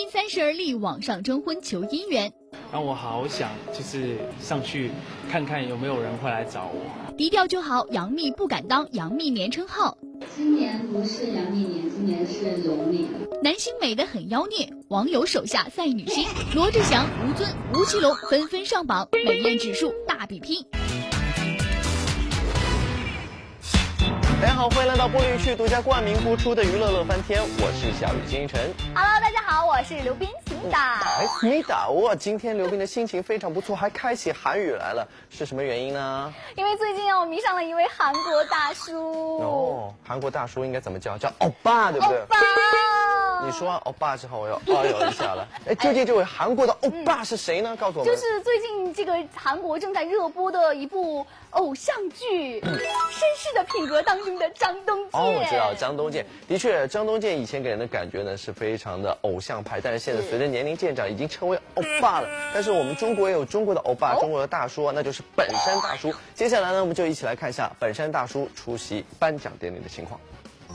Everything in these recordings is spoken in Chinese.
斌三十而立，网上征婚求姻缘。让我好想就是上去看看有没有人会来找我。低调就好，杨幂不敢当杨幂年称号。今年不是杨幂年，今年是龙年。男星美得很妖孽，网友手下赛女星，罗志祥、吴尊、吴奇隆纷纷上榜，美艳指数大比拼。大家好，欢迎来到玻璃区独家冠名播出的娱乐乐翻天，我是小雨金晨。Hello，大家好，我是刘斌，思密达。哎，思密达，哇，今天刘斌的心情非常不错，还开起韩语来了，是什么原因呢？因为最近啊，我迷上了一位韩国大叔。哦，韩国大叔应该怎么叫？叫欧巴，对不对？欧巴。你说完欧巴之后，我又哦呦一下了。哎，究竟这位韩国的欧巴是谁呢？告诉我们。就是最近这个韩国正在热播的一部偶像剧《绅士的品格》当中的张东健。哦，我知道张东健。的确，张东健以前给人的感觉呢是非常的偶像派，但是现在随着年龄渐长，已经成为欧巴了。但是我们中国也有中国的欧巴，中国的大叔，那就是本山大叔。接下来呢，我们就一起来看一下本山大叔出席颁奖典礼的情况。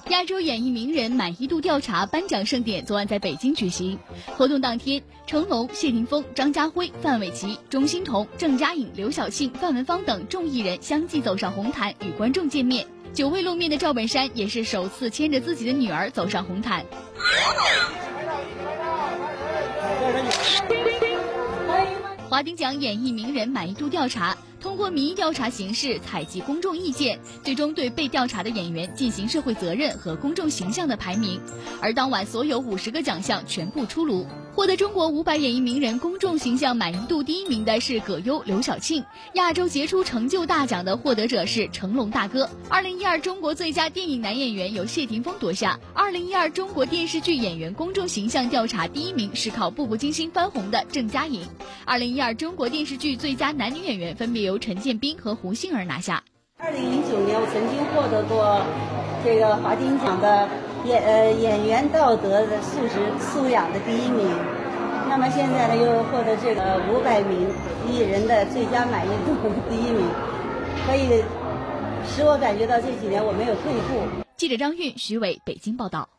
亚洲演艺名人满意度调查颁奖盛典昨晚在北京举行。活动当天，成龙、谢霆锋、张家辉、范玮琪、钟欣桐、郑嘉颖、刘晓庆、范文芳等众艺人相继走上红毯与观众见面。久未露面的赵本山也是首次牵着自己的女儿走上红毯。华鼎奖演艺名人满意度调查。通过民意调查形式采集公众意见，最终对被调查的演员进行社会责任和公众形象的排名。而当晚所有五十个奖项全部出炉，获得中国五百演艺名人公众形象满意度第一名的是葛优、刘晓庆。亚洲杰出成就大奖的获得者是成龙大哥。二零一二中国最佳电影男演员由谢霆锋夺下。二零一二中国电视剧演员公众形象调查第一名是靠《步步惊心》翻红的郑嘉颖。二零一二中国电视剧最佳男女演员分别由陈建斌和胡杏儿拿下。二零零九年，我曾经获得过这个华鼎奖的演呃演员道德的素质素养的第一名。那么现在呢，又获得这个五百名艺人的最佳满意度第一名，可以使我感觉到这几年我没有退步。记者张韵、徐伟，北京报道。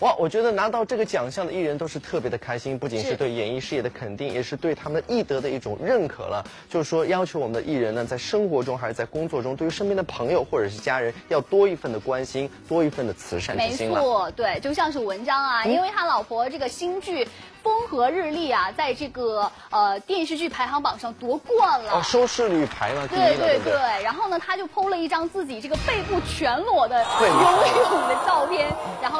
哇，我觉得拿到这个奖项的艺人都是特别的开心，不仅是对演艺事业的肯定，也是对他们艺德的一种认可了。就是说，要求我们的艺人呢，在生活中还是在工作中，对于身边的朋友或者是家人，要多一份的关心，多一份的慈善之心。没错，对，就像是文章啊，因为他老婆这个新剧。风和日丽啊，在这个呃电视剧排行榜上夺冠了，哦，收视率排了第一对对对，然后呢，他就 PO 了一张自己这个背部全裸的游泳的照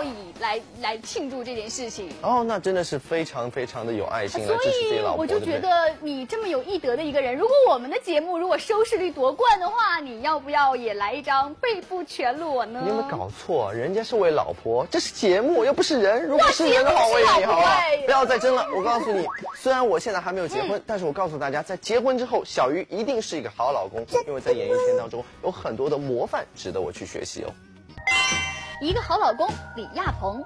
以来来庆祝这件事情。哦，那真的是非常非常的有爱心所以我就觉得你这么有义德的一个人，如果我们的节目如果收视率夺冠的话，你要不要也来一张背部全裸呢？你有没有搞错？人家是为老婆，这是节目，又不是人。如果是人的话，我也你好吧，不要再。争了，我告诉你，虽然我现在还没有结婚，但是我告诉大家，在结婚之后，小鱼一定是一个好老公，因为在演艺圈当中有很多的模范值得我去学习哦。一个好老公，李亚鹏。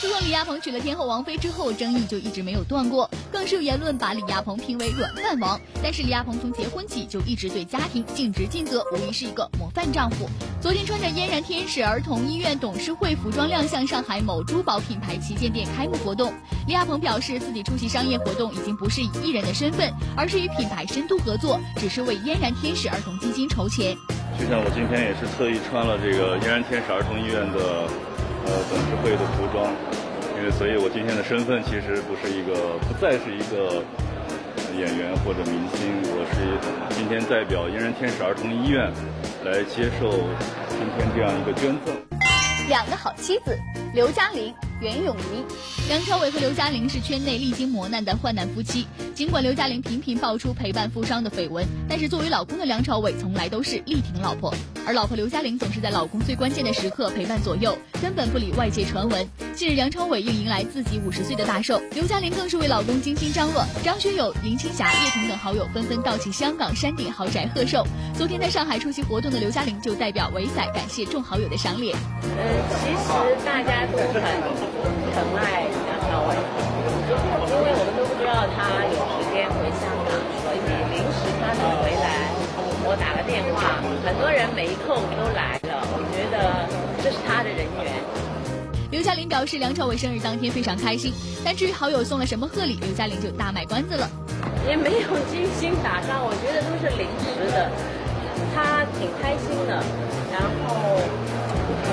自从李亚鹏娶了天后王菲之后，争议就一直没有断过，更是有言论把李亚鹏评为软饭王。但是李亚鹏从结婚起就一直对家庭尽职尽责，无疑是一个模范丈夫。昨天穿着嫣然天使儿童医院董事会服装亮相上海某珠宝品牌旗舰店开幕活动，李亚鹏表示自己出席商业活动已经不是以艺人的身份，而是与品牌深度合作，只是为嫣然天使儿童基金筹钱。就像我今天也是特意穿了这个嫣然天使儿童医院的。呃，董事会的服装，因为所以，我今天的身份其实不是一个，不再是一个演员或者明星，我是今天代表嫣然天使儿童医院来接受今天这样一个捐赠。两个好妻子，刘嘉玲。袁咏仪、梁朝伟和刘嘉玲是圈内历经磨难的患难夫妻。尽管刘嘉玲频频爆出陪伴富商的绯闻，但是作为老公的梁朝伟从来都是力挺老婆，而老婆刘嘉玲总是在老公最关键的时刻陪伴左右，根本不理外界传闻。近日，梁朝伟又迎来自己五十岁的大寿，刘嘉玲更是为老公精心张罗。张学友、林青霞、叶童等好友纷纷到其香港山顶豪宅贺寿。昨天在上海出席活动的刘嘉玲就代表伟仔感谢众好友的赏脸。呃，其实大家都很。疼爱梁朝伟，因为我们都不知道他有时间回香港，所以临时他能回来，我打了电话，很多人没空都来了，我觉得这是他的人缘。刘嘉玲表示，梁朝伟生日当天非常开心，但至于好友送了什么贺礼，刘嘉玲就大卖关子了。也没有精心打造，我觉得都是临时的。他挺开心的，然后，嗯，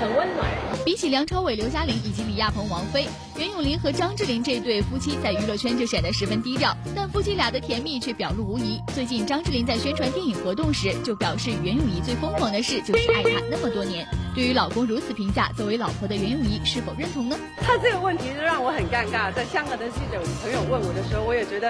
很温暖。比起梁朝伟、刘嘉玲以及李亚鹏、王菲，袁咏琳和张智霖这对夫妻在娱乐圈就显得十分低调，但夫妻俩的甜蜜却表露无遗。最近张智霖在宣传电影活动时就表示，袁咏仪最疯狂的事就是爱他那么多年。对于老公如此评价，作为老婆的袁咏仪是否认同呢？他这个问题就让我很尴尬。在香港的记者朋友问我的时候，我也觉得，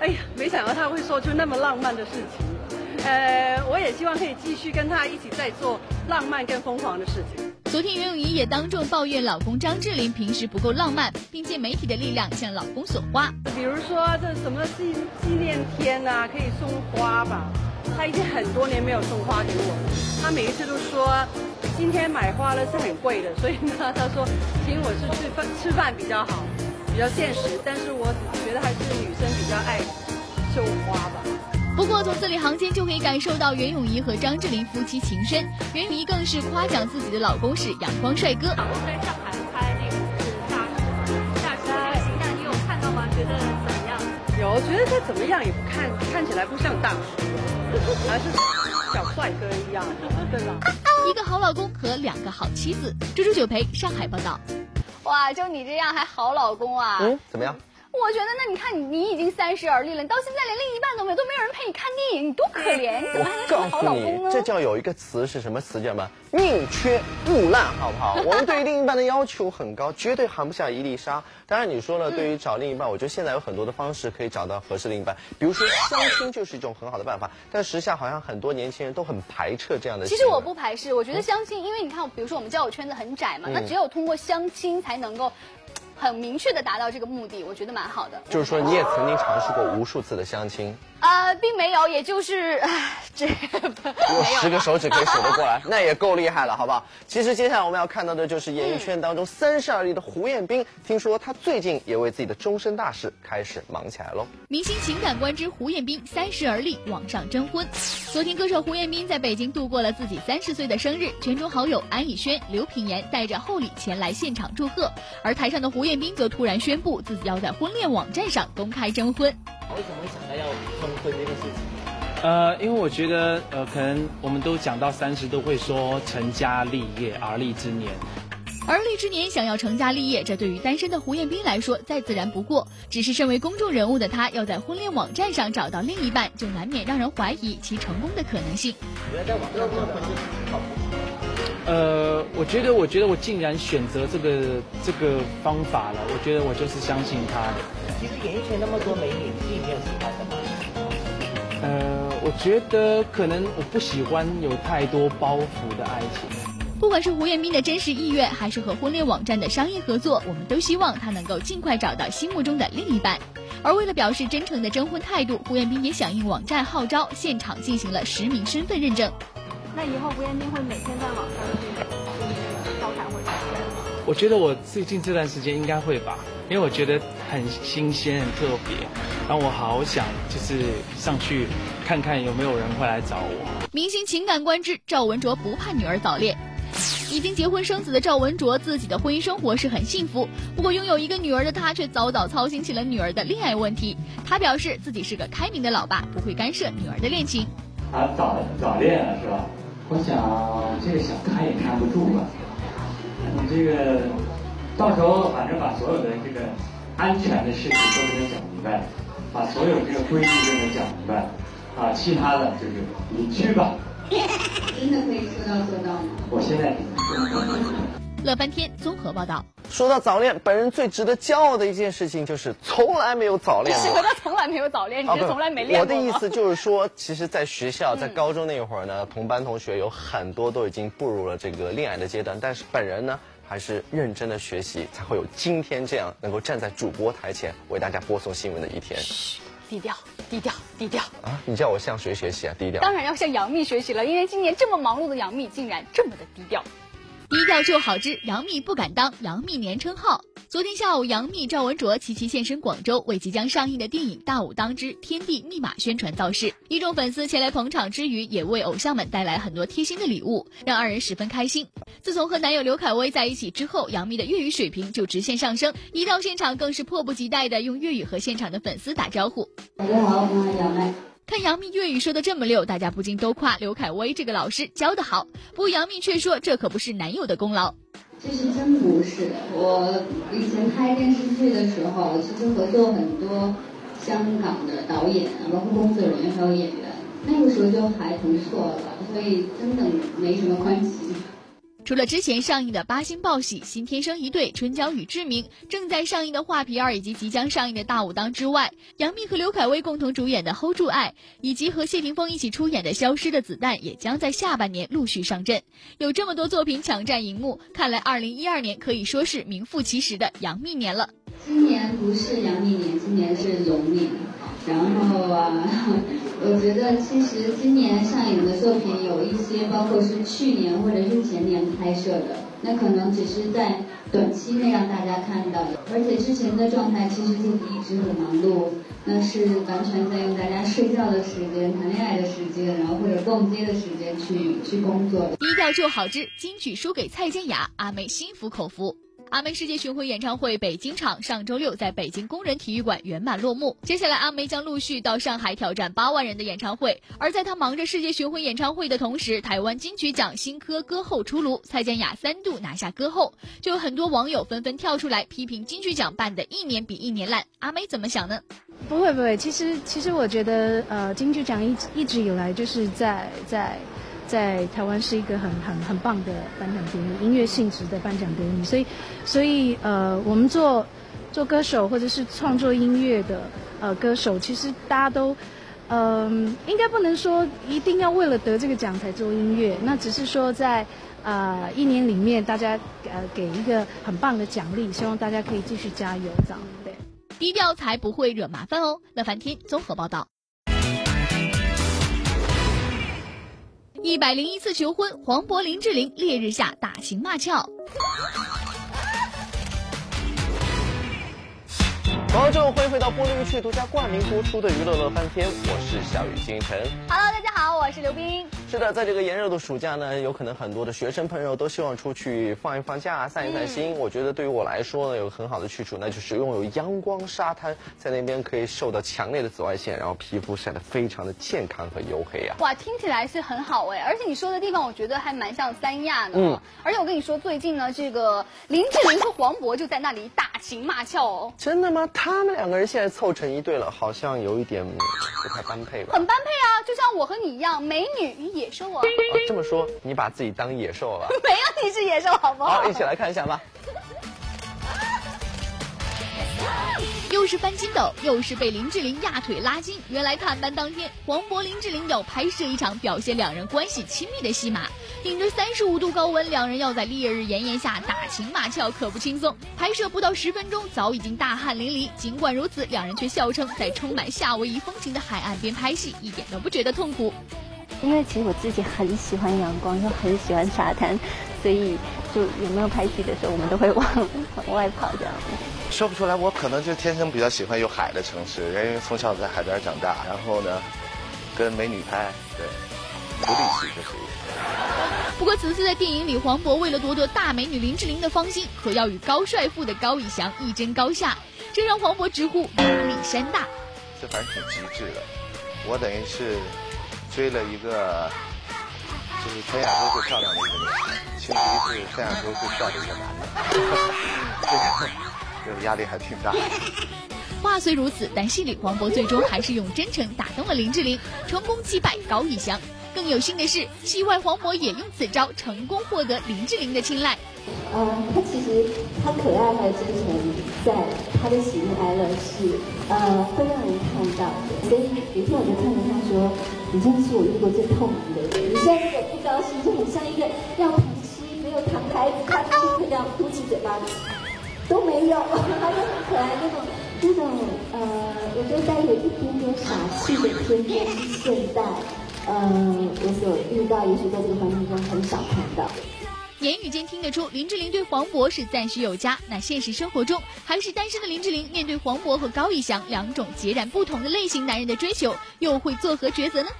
哎呀，没想到他会说出那么浪漫的事情。呃，我也希望可以继续跟他一起在做浪漫跟疯狂的事情。昨天，袁咏仪也当众抱怨老公张智霖平时不够浪漫，并借媒体的力量向老公索花。比如说，这什么纪纪念天呐，可以送花吧？他已经很多年没有送花给我，他每一次都说，今天买花呢是很贵的，所以呢，他说请我是吃饭吃饭比较好，比较现实。但是我觉得还是女生比较爱绣花吧。不过从字里行间就可以感受到袁咏仪和张智霖夫妻情深，袁咏仪更是夸奖自己的老公是阳光帅哥。老公在上海拍那个是大叔，大叔这个形象你有看到吗？觉得怎么样？有，觉得他怎么样也不看看起来不像大叔，还是小帅哥一样，对吧？一个好老公和两个好妻子。猪猪九陪上海报道。哇，就你这样还好老公啊？嗯，怎么样？我觉得，那你看你，你已经三十而立了，你到现在连另一半都没有，都没有人陪你看电影，你多可怜！你怎么还能当好老公呢？这叫有一个词是什么词叫什么？宁缺毋滥，好不好？我们对于另一半的要求很高，绝对含不下一粒沙。当然，你说了，对于找另一半，我觉得现在有很多的方式可以找到合适另一半，比如说相亲就是一种很好的办法。但时下好像很多年轻人都很排斥这样的。其实我不排斥，我觉得相亲，因为你看，比如说我们交友圈子很窄嘛，那只有通过相亲才能够。很明确的达到这个目的，我觉得蛮好的。就是说，你也曾经尝试过无数次的相亲。呃，并没有，也就是 这有十个手指可以数得过来，那也够厉害了，好不好？其实接下来我们要看到的就是演艺圈当中三十而立的胡彦斌，听说他最近也为自己的终身大事开始忙起来喽。明星情感观之胡彦斌三十而立，网上征婚。昨天，歌手胡彦斌在北京度过了自己三十岁的生日，圈中好友安以轩、刘品言带着厚礼前来现场祝贺，而台上的胡彦斌则突然宣布自己要在婚恋网站上公开征婚。为什么会想到要通婚这个事情？呃，因为我觉得，呃，可能我们都讲到三十都会说成家立业而立之年，而立之年想要成家立业，这对于单身的胡彦斌来说再自然不过。只是身为公众人物的他，要在婚恋网站上找到另一半，就难免让人怀疑其成功的可能性。觉得在网上征婚靠谱？呃，我觉得，我觉得我竟然选择这个这个方法了，我觉得我就是相信他的。其实演艺圈那么多美女，你没有喜欢的吗？呃，我觉得可能我不喜欢有太多包袱的爱情。不管是胡彦斌的真实意愿，还是和婚恋网站的商业合作，我们都希望他能够尽快找到心目中的另一半。而为了表示真诚的征婚态度，胡彦斌也响应网站号召，现场进行了实名身份认证。那以后胡彦斌会每天在网上去招谈或者我觉得我最近这段时间应该会吧。因为我觉得很新鲜、很特别，然后我好想就是上去看看有没有人会来找我。明星情感观之赵文卓不怕女儿早恋，已经结婚生子的赵文卓自己的婚姻生活是很幸福，不过拥有一个女儿的他却早早操心起了女儿的恋爱问题。他表示自己是个开明的老爸，不会干涉女儿的恋情。啊早早恋了是吧？我想这个想看也看不住吧，你这个。到时候反正把所有的这个安全的事情都给他讲明白，把所有这个规矩都给他讲明白，啊，其他的就是你去吧。真的可以说到做到吗？我现在。乐翻天综合报道。说到早恋，本人最值得骄傲的一件事情就是从来没有早恋过。他从来没有早恋，你是从来没恋过。我的意思 就是说，其实，在学校，在高中那会儿呢，同班同学有很多都已经步入了这个恋爱的阶段，但是本人呢。还是认真的学习，才会有今天这样能够站在主播台前为大家播送新闻的一天。嘘，低调，低调，低调啊！你叫我向谁学习啊？低调。当然要向杨幂学习了，因为今年这么忙碌的杨幂竟然这么的低调。低调就好之，杨幂不敢当，杨幂年称号。昨天下午，杨幂、赵文卓齐齐现身广州，为即将上映的电影《大武当之天地密码》宣传造势。一众粉丝前来捧场之余，也为偶像们带来很多贴心的礼物，让二人十分开心。自从和男友刘恺威在一起之后，杨幂的粤语水平就直线上升，一到现场更是迫不及待的用粤语和现场的粉丝打招呼。大家好，我是杨幂。看杨幂粤语说的这么溜，大家不禁都夸刘恺威这个老师教得好。不过杨幂却说，这可不是男友的功劳。这是真不是，我以前拍电视剧的时候，其实合作很多香港的导演，包括工作人员还有演员，那个时候就还不错了，所以真的没什么关系。除了之前上映的《八星报喜》《新天生一对》《春娇与志明》，正在上映的《画皮二》以及即将上映的《大武当》之外，杨幂和刘恺威共同主演的《Hold 住爱》，以及和谢霆锋一起出演的《消失的子弹》，也将在下半年陆续上阵。有这么多作品抢占荧幕，看来2012年可以说是名副其实的杨幂年了。今年不是杨幂年，今年是龙年。然后啊，我觉得其实今年上映的作品有一些，包括是去年或者是前拍摄的，那可能只是在短期内让大家看到的。而且之前的状态其实自己一直很忙碌，那是完全在用大家睡觉的时间、谈恋爱的时间，然后或者逛街的时间去去工作的。低调就好之金曲输给蔡健雅，阿妹心服口服。阿妹世界巡回演唱会北京场上周六在北京工人体育馆圆满落幕。接下来，阿妹将陆续到上海挑战八万人的演唱会。而在她忙着世界巡回演唱会的同时，台湾金曲奖新歌歌后出炉，蔡健雅三度拿下歌后，就有很多网友纷纷跳出来批评金曲奖办的一年比一年烂。阿妹怎么想呢？不会不会，其实其实我觉得，呃，金曲奖一一直以来就是在在。在台湾是一个很很很棒的颁奖典礼，音乐性质的颁奖典礼，所以，所以呃，我们做做歌手或者是创作音乐的呃歌手，其实大家都，嗯，应该不能说一定要为了得这个奖才做音乐，那只是说在呃一年里面，大家呃给一个很棒的奖励，希望大家可以继续加油，这样对。低调才不会惹麻烦哦。乐凡天综合报道。一百零一次求婚，黄渤、林志玲烈日下打情骂俏。观众欢迎回到玻璃去独家冠名播出的娱乐乐翻天，我是小雨星辰。Hello，大家好，我是刘冰。是的，在这个炎热的暑假呢，有可能很多的学生朋友都希望出去放一放假、散一散心。我觉得对于我来说呢，有个很好的去处，那就是拥有阳光沙滩，在那边可以受到强烈的紫外线，然后皮肤晒得非常的健康和黝黑啊。哇，听起来是很好哎，而且你说的地方，我觉得还蛮像三亚的。嗯，而且我跟你说，最近呢，这个林志玲和黄渤就在那里打情骂俏哦。真的吗？他们两个人现在凑成一对了，好像有一点不太般配吧？很般配啊，就像我和你一样，美女与。野兽啊！这么说，你把自己当野兽了？没有，你是野兽，好不好？好，一起来看一下吧。是翻筋斗，又是被林志玲压腿拉筋。原来探班当天，黄渤、林志玲要拍摄一场表现两人关系亲密的戏码，顶着三十五度高温，两人要在烈日炎炎下打情骂俏，可不轻松。拍摄不到十分钟，早已经大汗淋漓。尽管如此，两人却笑称在充满夏威夷风情的海岸边拍戏，一点都不觉得痛苦。因为其实我自己很喜欢阳光，又很喜欢沙滩，所以就有没有拍戏的时候，我们都会往 往外跑这样。说不出来，我可能就天生比较喜欢有海的城市，因为从小在海边长大，然后呢，跟美女拍，对，独立戏就属于。不过此次在电影里，黄渤为了夺得大美女林志玲的芳心，可要与高帅富的高以翔一争高下，这让黄渤直呼压力山大。这反正挺极致的，我等于是。追了一个，就是全亚洲最漂亮的一个女孩，其实是全亚洲最帅的一个男的，这个压力还挺大。话虽如此，但戏里黄渤最终还是用真诚打动了林志玲，成功击败高以翔。更有幸的是，戏外黄渤也用此招成功获得林志玲的青睐。呃，他其实他可爱还有真诚，在他的喜怒哀乐是呃会让人看到的。所以有一天我就看着他说：“你真是我遇过最透明的人。你现在如果不高兴，就很像一个要糖吃没有糖的孩子，他就会这样嘟起嘴巴，都没有，他就很可爱那种那种呃，我觉得带有一点点傻气的天真现在，呃，我所遇到，也许在这个环境中很少看到。”言语间听得出林志玲对黄渤是赞许有加。那现实生活中，还是单身的林志玲面对黄渤和高以翔两种截然不同的类型男人的追求，又会作何抉择呢？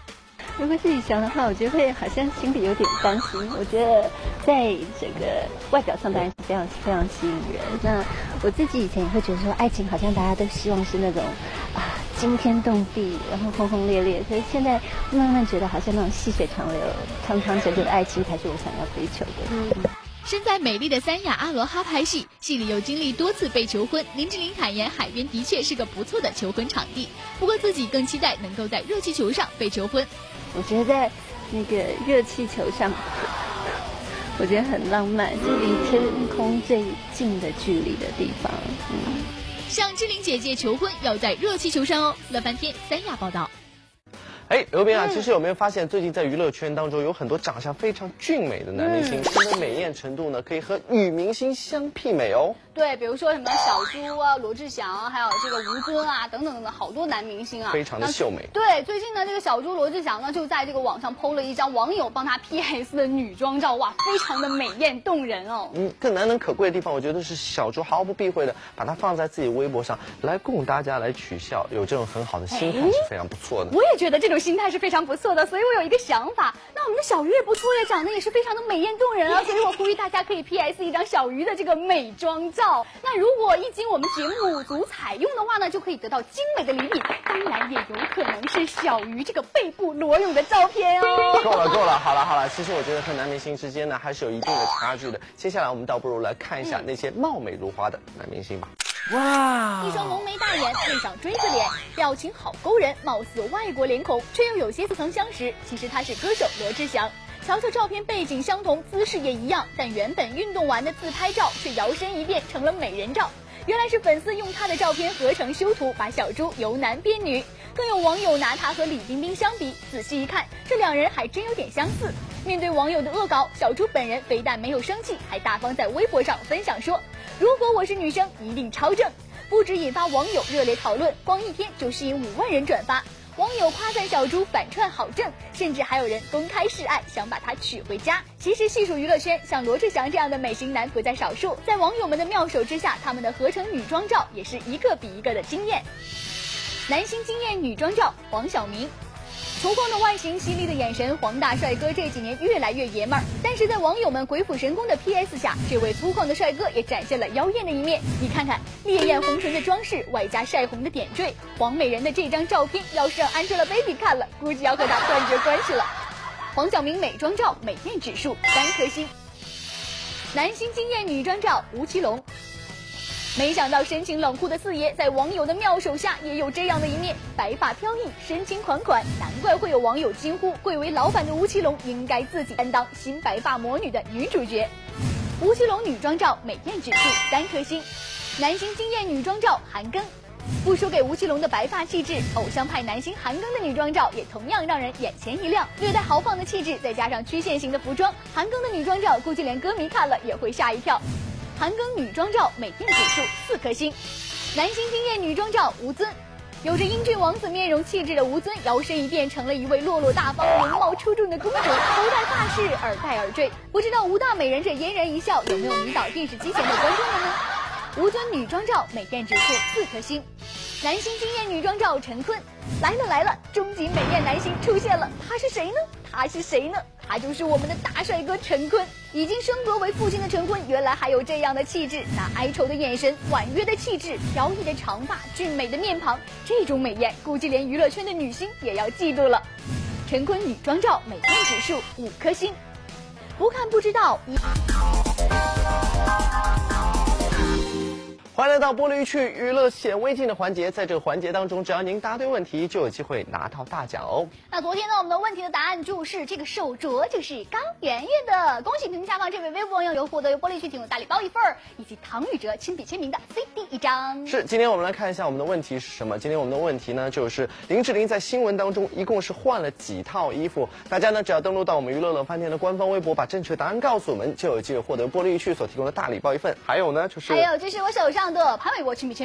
如果是以翔的话，我觉得会好像心里有点担心。我觉得在这个外表上当然是非常非常吸引人。那我自己以前也会觉得说，爱情好像大家都希望是那种啊惊天动地，然后轰轰烈烈。所以现在慢慢觉得，好像那种细水长流、长长久久的爱情才是我想要追求的。嗯。身在美丽的三亚阿罗哈拍戏，戏里又经历多次被求婚。林志玲坦言，海边的确是个不错的求婚场地，不过自己更期待能够在热气球上被求婚。我觉得在那个热气球上，我觉得很浪漫，是离天空最近的距离的地方。嗯，向志玲姐姐求婚要在热气球上哦。乐翻天三亚报道。哎，刘斌啊，其实有没有发现，最近在娱乐圈当中有很多长相非常俊美的男明星，他们的美艳程度呢，可以和女明星相媲美哦。对，比如说什么小猪啊、罗志祥，还有这个吴尊啊，等等等等，好多男明星啊，非常的秀美。对，最近呢，这个小猪罗志祥呢，就在这个网上 PO 了一张网友帮他 PS 的女装照，哇，非常的美艳动人哦。嗯，更难能可贵的地方，我觉得是小猪毫不避讳的把它放在自己微博上来供大家来取笑，有这种很好的心态是非常不错的。我也觉得这种心态是非常不错的，所以我有一个想法，那我们的小鱼也不错呀，长得也是非常的美艳动人啊，所以我呼吁大家可以 PS 一张小鱼的这个美妆照。那如果如果一经我们节目组采用的话呢，就可以得到精美的礼品，当然也有可能是小鱼这个背部裸泳的照片哦。够了够了，好了好了，其实我觉得和男明星之间呢还是有一定的差距的。接下来我们倒不如来看一下那些貌美如花的男明星吧。哇，一双浓眉大眼，配上锥子脸，表情好勾人，貌似外国脸孔，却又有些似曾相识。其实他是歌手罗志祥。瞧瞧照片，背景相同，姿势也一样，但原本运动完的自拍照却摇身一变成了美人照。原来是粉丝用他的照片合成修图，把小猪由男变女。更有网友拿他和李冰冰相比，仔细一看，这两人还真有点相似。面对网友的恶搞，小猪本人非但没有生气，还大方在微博上分享说：“如果我是女生，一定超正。”不止引发网友热烈讨论，光一天就吸引五万人转发。网友夸赞小猪反串好正，甚至还有人公开示爱，想把他娶回家。其实细数娱乐圈，像罗志祥这样的美型男不在少数。在网友们的妙手之下，他们的合成女装照也是一个比一个的惊艳。男星惊艳女装照，黄晓明。粗犷的外形，犀利的眼神，黄大帅哥这几年越来越爷们儿。但是在网友们鬼斧神工的 PS 下，这位粗犷的帅哥也展现了妖艳的一面。你看看烈焰红唇的装饰，外加晒红的点缀，黄美人的这张照片，要是让 Angelababy 看了，估计要和他断绝关系了。黄晓明美妆照美艳指数三颗星。男星惊艳女装照，吴奇隆。没想到深情冷酷的四爷，在网友的妙手下也有这样的一面，白发飘逸，深情款款，难怪会有网友惊呼：贵为老板的吴奇隆应该自己担当新白发魔女的女主角。吴奇隆女装照美艳指数三颗星，男星惊艳女装照韩庚，不输给吴奇隆的白发气质，偶像派男星韩庚的女装照也同样让人眼前一亮，略带豪放的气质，再加上曲线型的服装，韩庚的女装照估计连歌迷看了也会吓一跳。韩庚女装照美艳指数四颗星，男星惊艳女装照吴尊，有着英俊王子面容气质的吴尊，摇身一变成了一位落落大方、容貌出众的公主，头戴发饰，耳戴耳坠，不知道吴大美人这嫣然一笑有没有迷倒电视机前的观众们呢？吴尊女装照美艳指数四颗星，男星惊艳女装照陈坤，来了来了，终极美艳男星出现了，他是谁呢？他是谁呢？他就是我们的大帅哥陈坤。已经升格为父亲的陈坤，原来还有这样的气质，那哀愁的眼神，婉约的气质，飘逸的长发，俊美的面庞，这种美艳，估计连娱乐圈的女星也要嫉妒了。陈坤女装照美艳指数五颗星，不看不知道。欢迎来到玻璃区娱乐显微镜的环节，在这个环节当中，只要您答对问题，就有机会拿到大奖哦。那昨天呢，我们的问题的答案就是这个手镯就是高圆圆的，恭喜屏幕下方这位微博网友有获得由玻璃区提供大礼包一份儿，以及唐禹哲亲笔签名的 CD 一张。是，今天我们来看一下我们的问题是什么？今天我们的问题呢，就是林志玲在新闻当中一共是换了几套衣服？大家呢，只要登录到我们娱乐乐饭店的官方微博，把正确答案告诉我们，就有机会获得玻璃区所提供的大礼包一份。还有呢，就是还有就是我手上。的潘玮柏亲笔签。